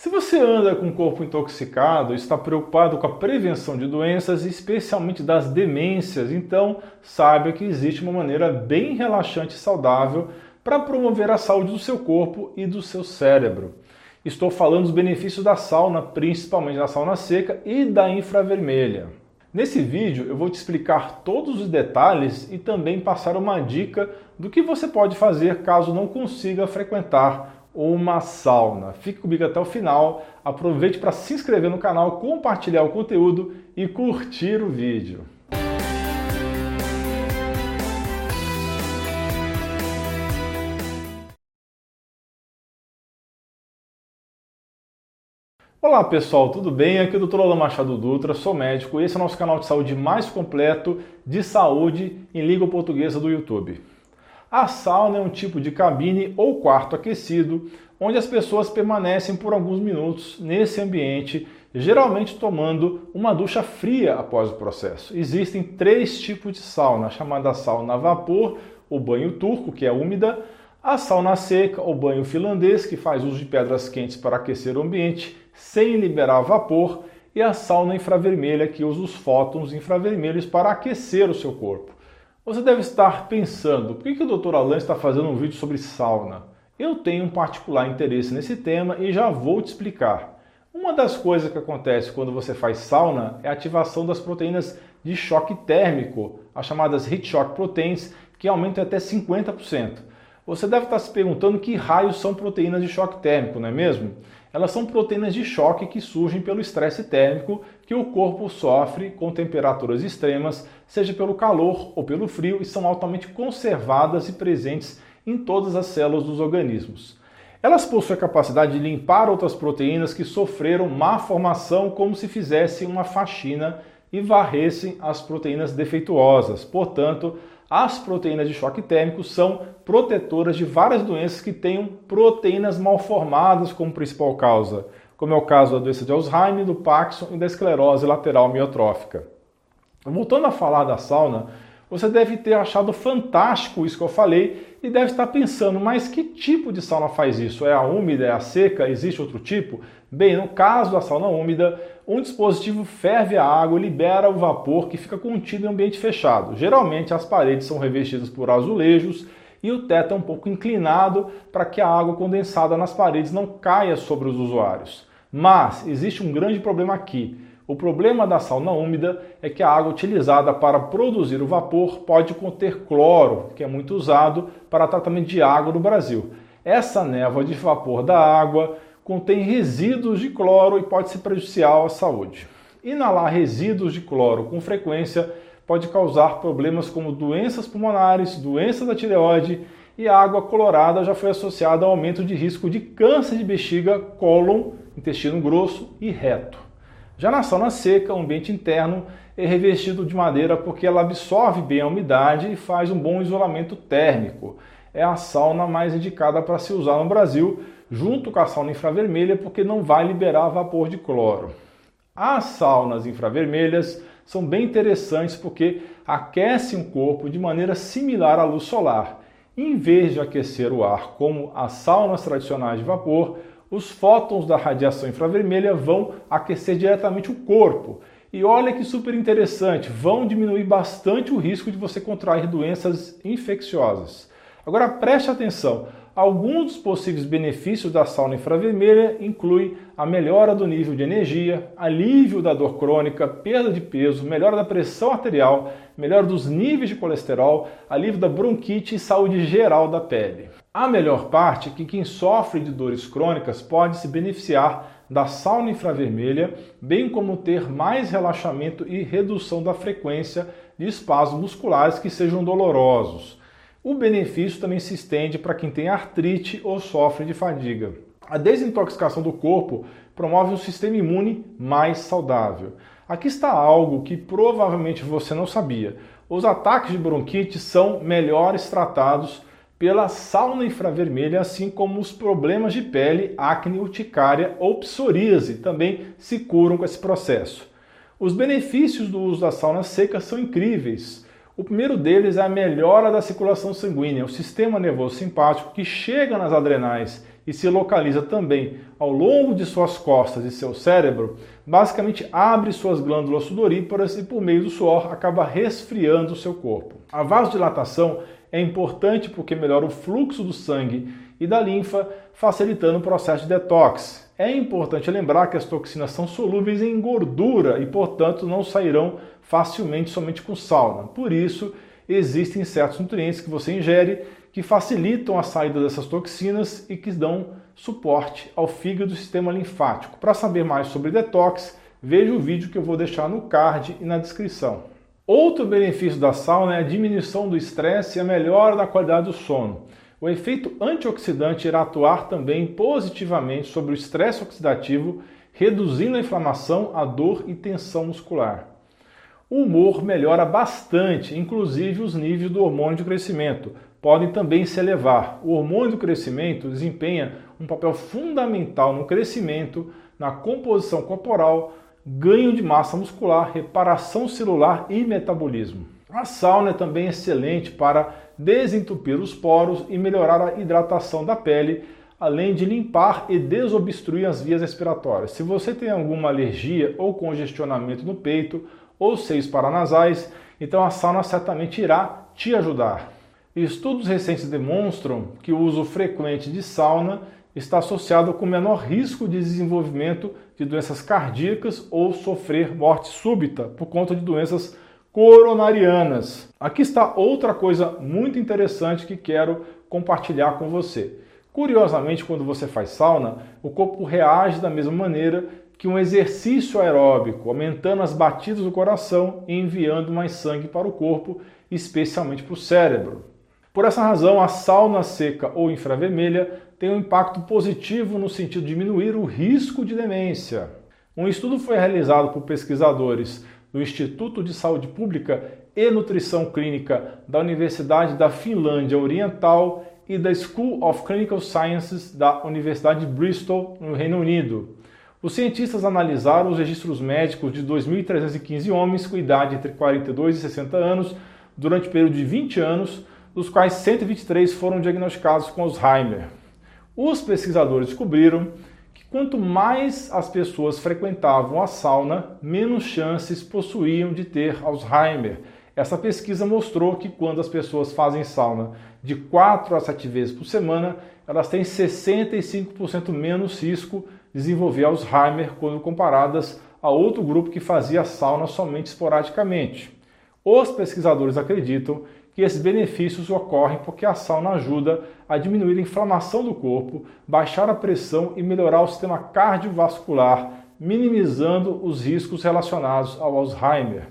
Se você anda com o corpo intoxicado, está preocupado com a prevenção de doenças, especialmente das demências, então saiba que existe uma maneira bem relaxante e saudável para promover a saúde do seu corpo e do seu cérebro. Estou falando dos benefícios da sauna, principalmente da sauna seca e da infravermelha. Nesse vídeo eu vou te explicar todos os detalhes e também passar uma dica do que você pode fazer caso não consiga frequentar uma sauna. Fique comigo até o final, aproveite para se inscrever no canal, compartilhar o conteúdo e curtir o vídeo. Olá pessoal, tudo bem? Aqui é o Dr. Alan Machado Dutra, sou médico esse é o nosso canal de saúde mais completo de saúde em língua portuguesa do YouTube. A sauna é um tipo de cabine ou quarto aquecido onde as pessoas permanecem por alguns minutos nesse ambiente, geralmente tomando uma ducha fria após o processo. Existem três tipos de sauna, a chamada sauna a vapor, o banho turco, que é úmida, a sauna seca, o banho finlandês, que faz uso de pedras quentes para aquecer o ambiente sem liberar vapor, e a sauna infravermelha, que usa os fótons infravermelhos para aquecer o seu corpo. Você deve estar pensando, por que, que o Dr. Alan está fazendo um vídeo sobre sauna? Eu tenho um particular interesse nesse tema e já vou te explicar. Uma das coisas que acontece quando você faz sauna é a ativação das proteínas de choque térmico, as chamadas heat shock proteins, que aumentam até 50%. Você deve estar se perguntando que raios são proteínas de choque térmico, não é mesmo? Elas são proteínas de choque que surgem pelo estresse térmico que o corpo sofre com temperaturas extremas, seja pelo calor ou pelo frio, e são altamente conservadas e presentes em todas as células dos organismos. Elas possuem a capacidade de limpar outras proteínas que sofreram má formação, como se fizessem uma faxina e varressem as proteínas defeituosas. Portanto, as proteínas de choque térmico são protetoras de várias doenças que tenham proteínas mal formadas como principal causa, como é o caso da doença de Alzheimer, do Parkinson e da esclerose lateral miotrófica. Voltando a falar da sauna, você deve ter achado fantástico isso que eu falei e deve estar pensando, mas que tipo de sauna faz isso? É a úmida, é a seca? Existe outro tipo? Bem, no caso da sauna úmida, um dispositivo ferve a água e libera o vapor que fica contido em ambiente fechado. Geralmente as paredes são revestidas por azulejos e o teto é um pouco inclinado para que a água condensada nas paredes não caia sobre os usuários. Mas existe um grande problema aqui. O problema da sauna úmida é que a água utilizada para produzir o vapor pode conter cloro, que é muito usado para tratamento de água no Brasil. Essa névoa de vapor da água contém resíduos de cloro e pode ser prejudicial à saúde. Inalar resíduos de cloro com frequência pode causar problemas como doenças pulmonares, doenças da tireoide e a água colorada já foi associada ao aumento de risco de câncer de bexiga, cólon, intestino grosso e reto. Já na sauna seca, o ambiente interno é revestido de madeira porque ela absorve bem a umidade e faz um bom isolamento térmico. É a sauna mais indicada para se usar no Brasil, junto com a sauna infravermelha, porque não vai liberar vapor de cloro. As saunas infravermelhas são bem interessantes porque aquecem o corpo de maneira similar à luz solar. Em vez de aquecer o ar como as saunas tradicionais de vapor, os fótons da radiação infravermelha vão aquecer diretamente o corpo. E olha que super interessante, vão diminuir bastante o risco de você contrair doenças infecciosas. Agora preste atenção, Alguns dos possíveis benefícios da sauna infravermelha incluem a melhora do nível de energia, alívio da dor crônica, perda de peso, melhora da pressão arterial, melhora dos níveis de colesterol, alívio da bronquite e saúde geral da pele. A melhor parte é que quem sofre de dores crônicas pode se beneficiar da sauna infravermelha, bem como ter mais relaxamento e redução da frequência de espasmos musculares que sejam dolorosos. O benefício também se estende para quem tem artrite ou sofre de fadiga. A desintoxicação do corpo promove um sistema imune mais saudável. Aqui está algo que provavelmente você não sabia. Os ataques de bronquite são melhores tratados pela sauna infravermelha, assim como os problemas de pele, acne, urticária ou psoríase também se curam com esse processo. Os benefícios do uso da sauna seca são incríveis. O primeiro deles é a melhora da circulação sanguínea, o sistema nervoso simpático que chega nas adrenais e se localiza também ao longo de suas costas e seu cérebro, basicamente abre suas glândulas sudoríparas e por meio do suor acaba resfriando o seu corpo. A vasodilatação é importante porque melhora o fluxo do sangue e da linfa, facilitando o processo de detox. É importante lembrar que as toxinas são solúveis em gordura e, portanto, não sairão facilmente somente com sauna. Por isso, existem certos nutrientes que você ingere que facilitam a saída dessas toxinas e que dão suporte ao fígado e sistema linfático. Para saber mais sobre detox, veja o vídeo que eu vou deixar no card e na descrição. Outro benefício da sauna é a diminuição do estresse e a melhora da qualidade do sono. O efeito antioxidante irá atuar também positivamente sobre o estresse oxidativo, reduzindo a inflamação, a dor e tensão muscular. O humor melhora bastante, inclusive os níveis do hormônio de crescimento podem também se elevar. O hormônio do crescimento desempenha um papel fundamental no crescimento, na composição corporal, ganho de massa muscular, reparação celular e metabolismo. A sauna é também excelente para desentupir os poros e melhorar a hidratação da pele, além de limpar e desobstruir as vias respiratórias. Se você tem alguma alergia ou congestionamento no peito ou seios paranasais, então a sauna certamente irá te ajudar. Estudos recentes demonstram que o uso frequente de sauna está associado com menor risco de desenvolvimento de doenças cardíacas ou sofrer morte súbita por conta de doenças coronarianas. Aqui está outra coisa muito interessante que quero compartilhar com você. Curiosamente, quando você faz sauna, o corpo reage da mesma maneira que um exercício aeróbico, aumentando as batidas do coração e enviando mais sangue para o corpo, especialmente para o cérebro. Por essa razão, a sauna seca ou infravermelha tem um impacto positivo no sentido de diminuir o risco de demência. Um estudo foi realizado por pesquisadores do Instituto de Saúde Pública e Nutrição Clínica da Universidade da Finlândia Oriental e da School of Clinical Sciences da Universidade de Bristol, no Reino Unido. Os cientistas analisaram os registros médicos de 2.315 homens com idade entre 42 e 60 anos durante o período de 20 anos dos quais 123 foram diagnosticados com Alzheimer. Os pesquisadores descobriram que quanto mais as pessoas frequentavam a sauna, menos chances possuíam de ter Alzheimer. Essa pesquisa mostrou que quando as pessoas fazem sauna de 4 a 7 vezes por semana, elas têm 65% menos risco de desenvolver Alzheimer quando comparadas a outro grupo que fazia sauna somente esporadicamente. Os pesquisadores acreditam que esses benefícios ocorrem porque a sauna ajuda a diminuir a inflamação do corpo, baixar a pressão e melhorar o sistema cardiovascular, minimizando os riscos relacionados ao Alzheimer.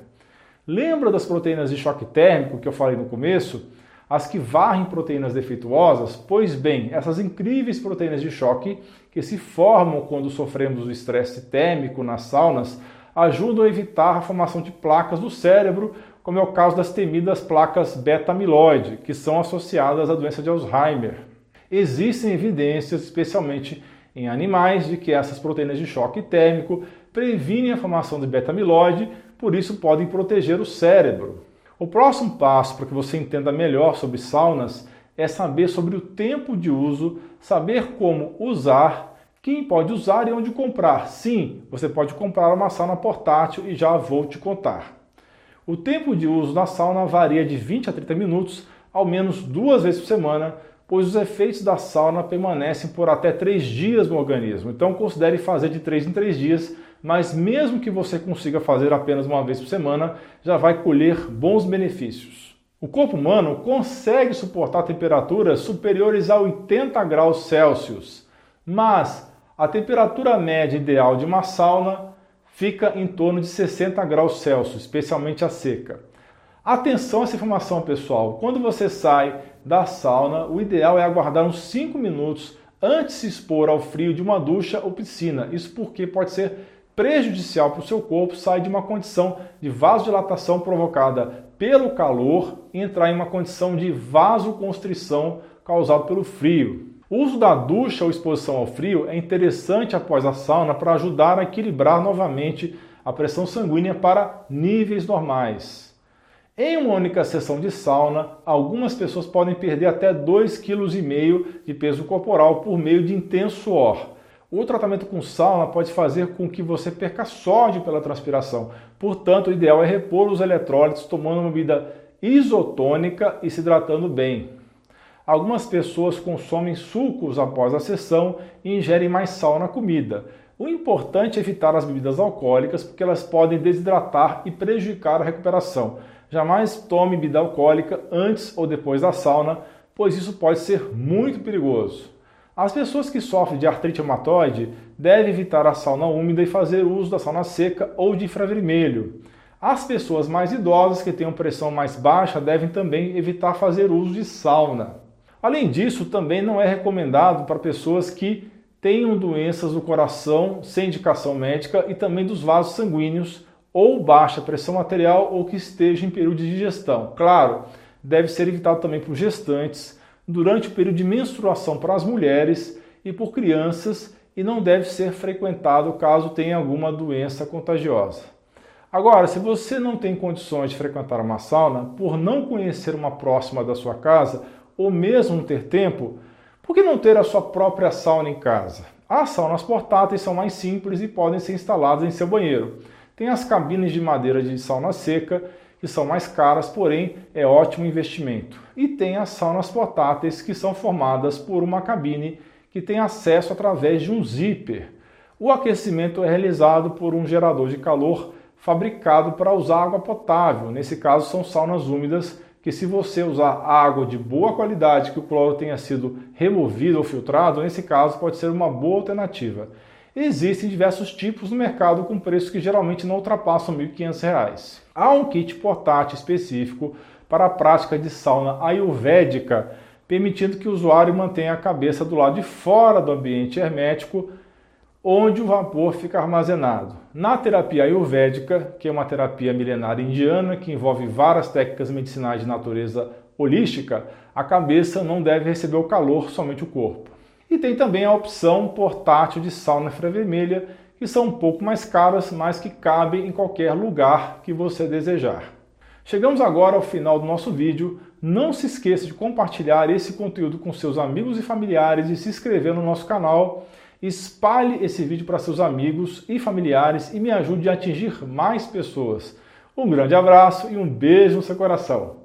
Lembra das proteínas de choque térmico que eu falei no começo? As que varrem proteínas defeituosas? Pois bem, essas incríveis proteínas de choque que se formam quando sofremos o estresse térmico nas saunas ajudam a evitar a formação de placas do cérebro como é o caso das temidas placas beta-amiloide, que são associadas à doença de Alzheimer. Existem evidências, especialmente em animais, de que essas proteínas de choque térmico previnem a formação de beta-amiloide, por isso podem proteger o cérebro. O próximo passo para que você entenda melhor sobre saunas é saber sobre o tempo de uso, saber como usar, quem pode usar e onde comprar. Sim, você pode comprar uma sauna portátil e já vou te contar. O tempo de uso da sauna varia de 20 a 30 minutos, ao menos duas vezes por semana, pois os efeitos da sauna permanecem por até 3 dias no organismo. Então considere fazer de 3 em 3 dias, mas mesmo que você consiga fazer apenas uma vez por semana, já vai colher bons benefícios. O corpo humano consegue suportar temperaturas superiores a 80 graus Celsius, mas a temperatura média ideal de uma sauna fica em torno de 60 graus Celsius, especialmente a seca. Atenção a essa informação, pessoal. Quando você sai da sauna, o ideal é aguardar uns 5 minutos antes de se expor ao frio de uma ducha ou piscina. Isso porque pode ser prejudicial para o seu corpo sair de uma condição de vasodilatação provocada pelo calor e entrar em uma condição de vasoconstrição causada pelo frio. O uso da ducha ou exposição ao frio é interessante após a sauna para ajudar a equilibrar novamente a pressão sanguínea para níveis normais. Em uma única sessão de sauna, algumas pessoas podem perder até 2,5 kg de peso corporal por meio de intenso suor. O tratamento com sauna pode fazer com que você perca sódio pela transpiração. Portanto, o ideal é repor os eletrólitos tomando uma bebida isotônica e se hidratando bem. Algumas pessoas consomem sucos após a sessão e ingerem mais sal na comida. O importante é evitar as bebidas alcoólicas porque elas podem desidratar e prejudicar a recuperação. Jamais tome bebida alcoólica antes ou depois da sauna, pois isso pode ser muito perigoso. As pessoas que sofrem de artrite reumatoide devem evitar a sauna úmida e fazer uso da sauna seca ou de infravermelho. As pessoas mais idosas que tenham pressão mais baixa devem também evitar fazer uso de sauna. Além disso, também não é recomendado para pessoas que tenham doenças do coração sem indicação médica e também dos vasos sanguíneos ou baixa pressão arterial ou que esteja em período de digestão. Claro, deve ser evitado também por gestantes, durante o período de menstruação para as mulheres e por crianças e não deve ser frequentado caso tenha alguma doença contagiosa. Agora, se você não tem condições de frequentar uma sauna, por não conhecer uma próxima da sua casa ou mesmo ter tempo, por que não ter a sua própria sauna em casa? As saunas portáteis são mais simples e podem ser instaladas em seu banheiro. Tem as cabines de madeira de sauna seca, que são mais caras, porém é ótimo investimento. E tem as saunas portáteis, que são formadas por uma cabine que tem acesso através de um zíper. O aquecimento é realizado por um gerador de calor fabricado para usar água potável. Nesse caso, são saunas úmidas que, se você usar água de boa qualidade, que o cloro tenha sido removido ou filtrado, nesse caso pode ser uma boa alternativa. Existem diversos tipos no mercado com preços que geralmente não ultrapassam R$ 1.500. Há um kit portátil específico para a prática de sauna ayurvédica, permitindo que o usuário mantenha a cabeça do lado de fora do ambiente hermético, onde o vapor fica armazenado. Na terapia ayurvédica, que é uma terapia milenar indiana que envolve várias técnicas medicinais de natureza holística, a cabeça não deve receber o calor, somente o corpo. E tem também a opção portátil de sauna infravermelha, que são um pouco mais caras, mas que cabem em qualquer lugar que você desejar. Chegamos agora ao final do nosso vídeo. Não se esqueça de compartilhar esse conteúdo com seus amigos e familiares e se inscrever no nosso canal. Espalhe esse vídeo para seus amigos e familiares e me ajude a atingir mais pessoas. Um grande abraço e um beijo no seu coração.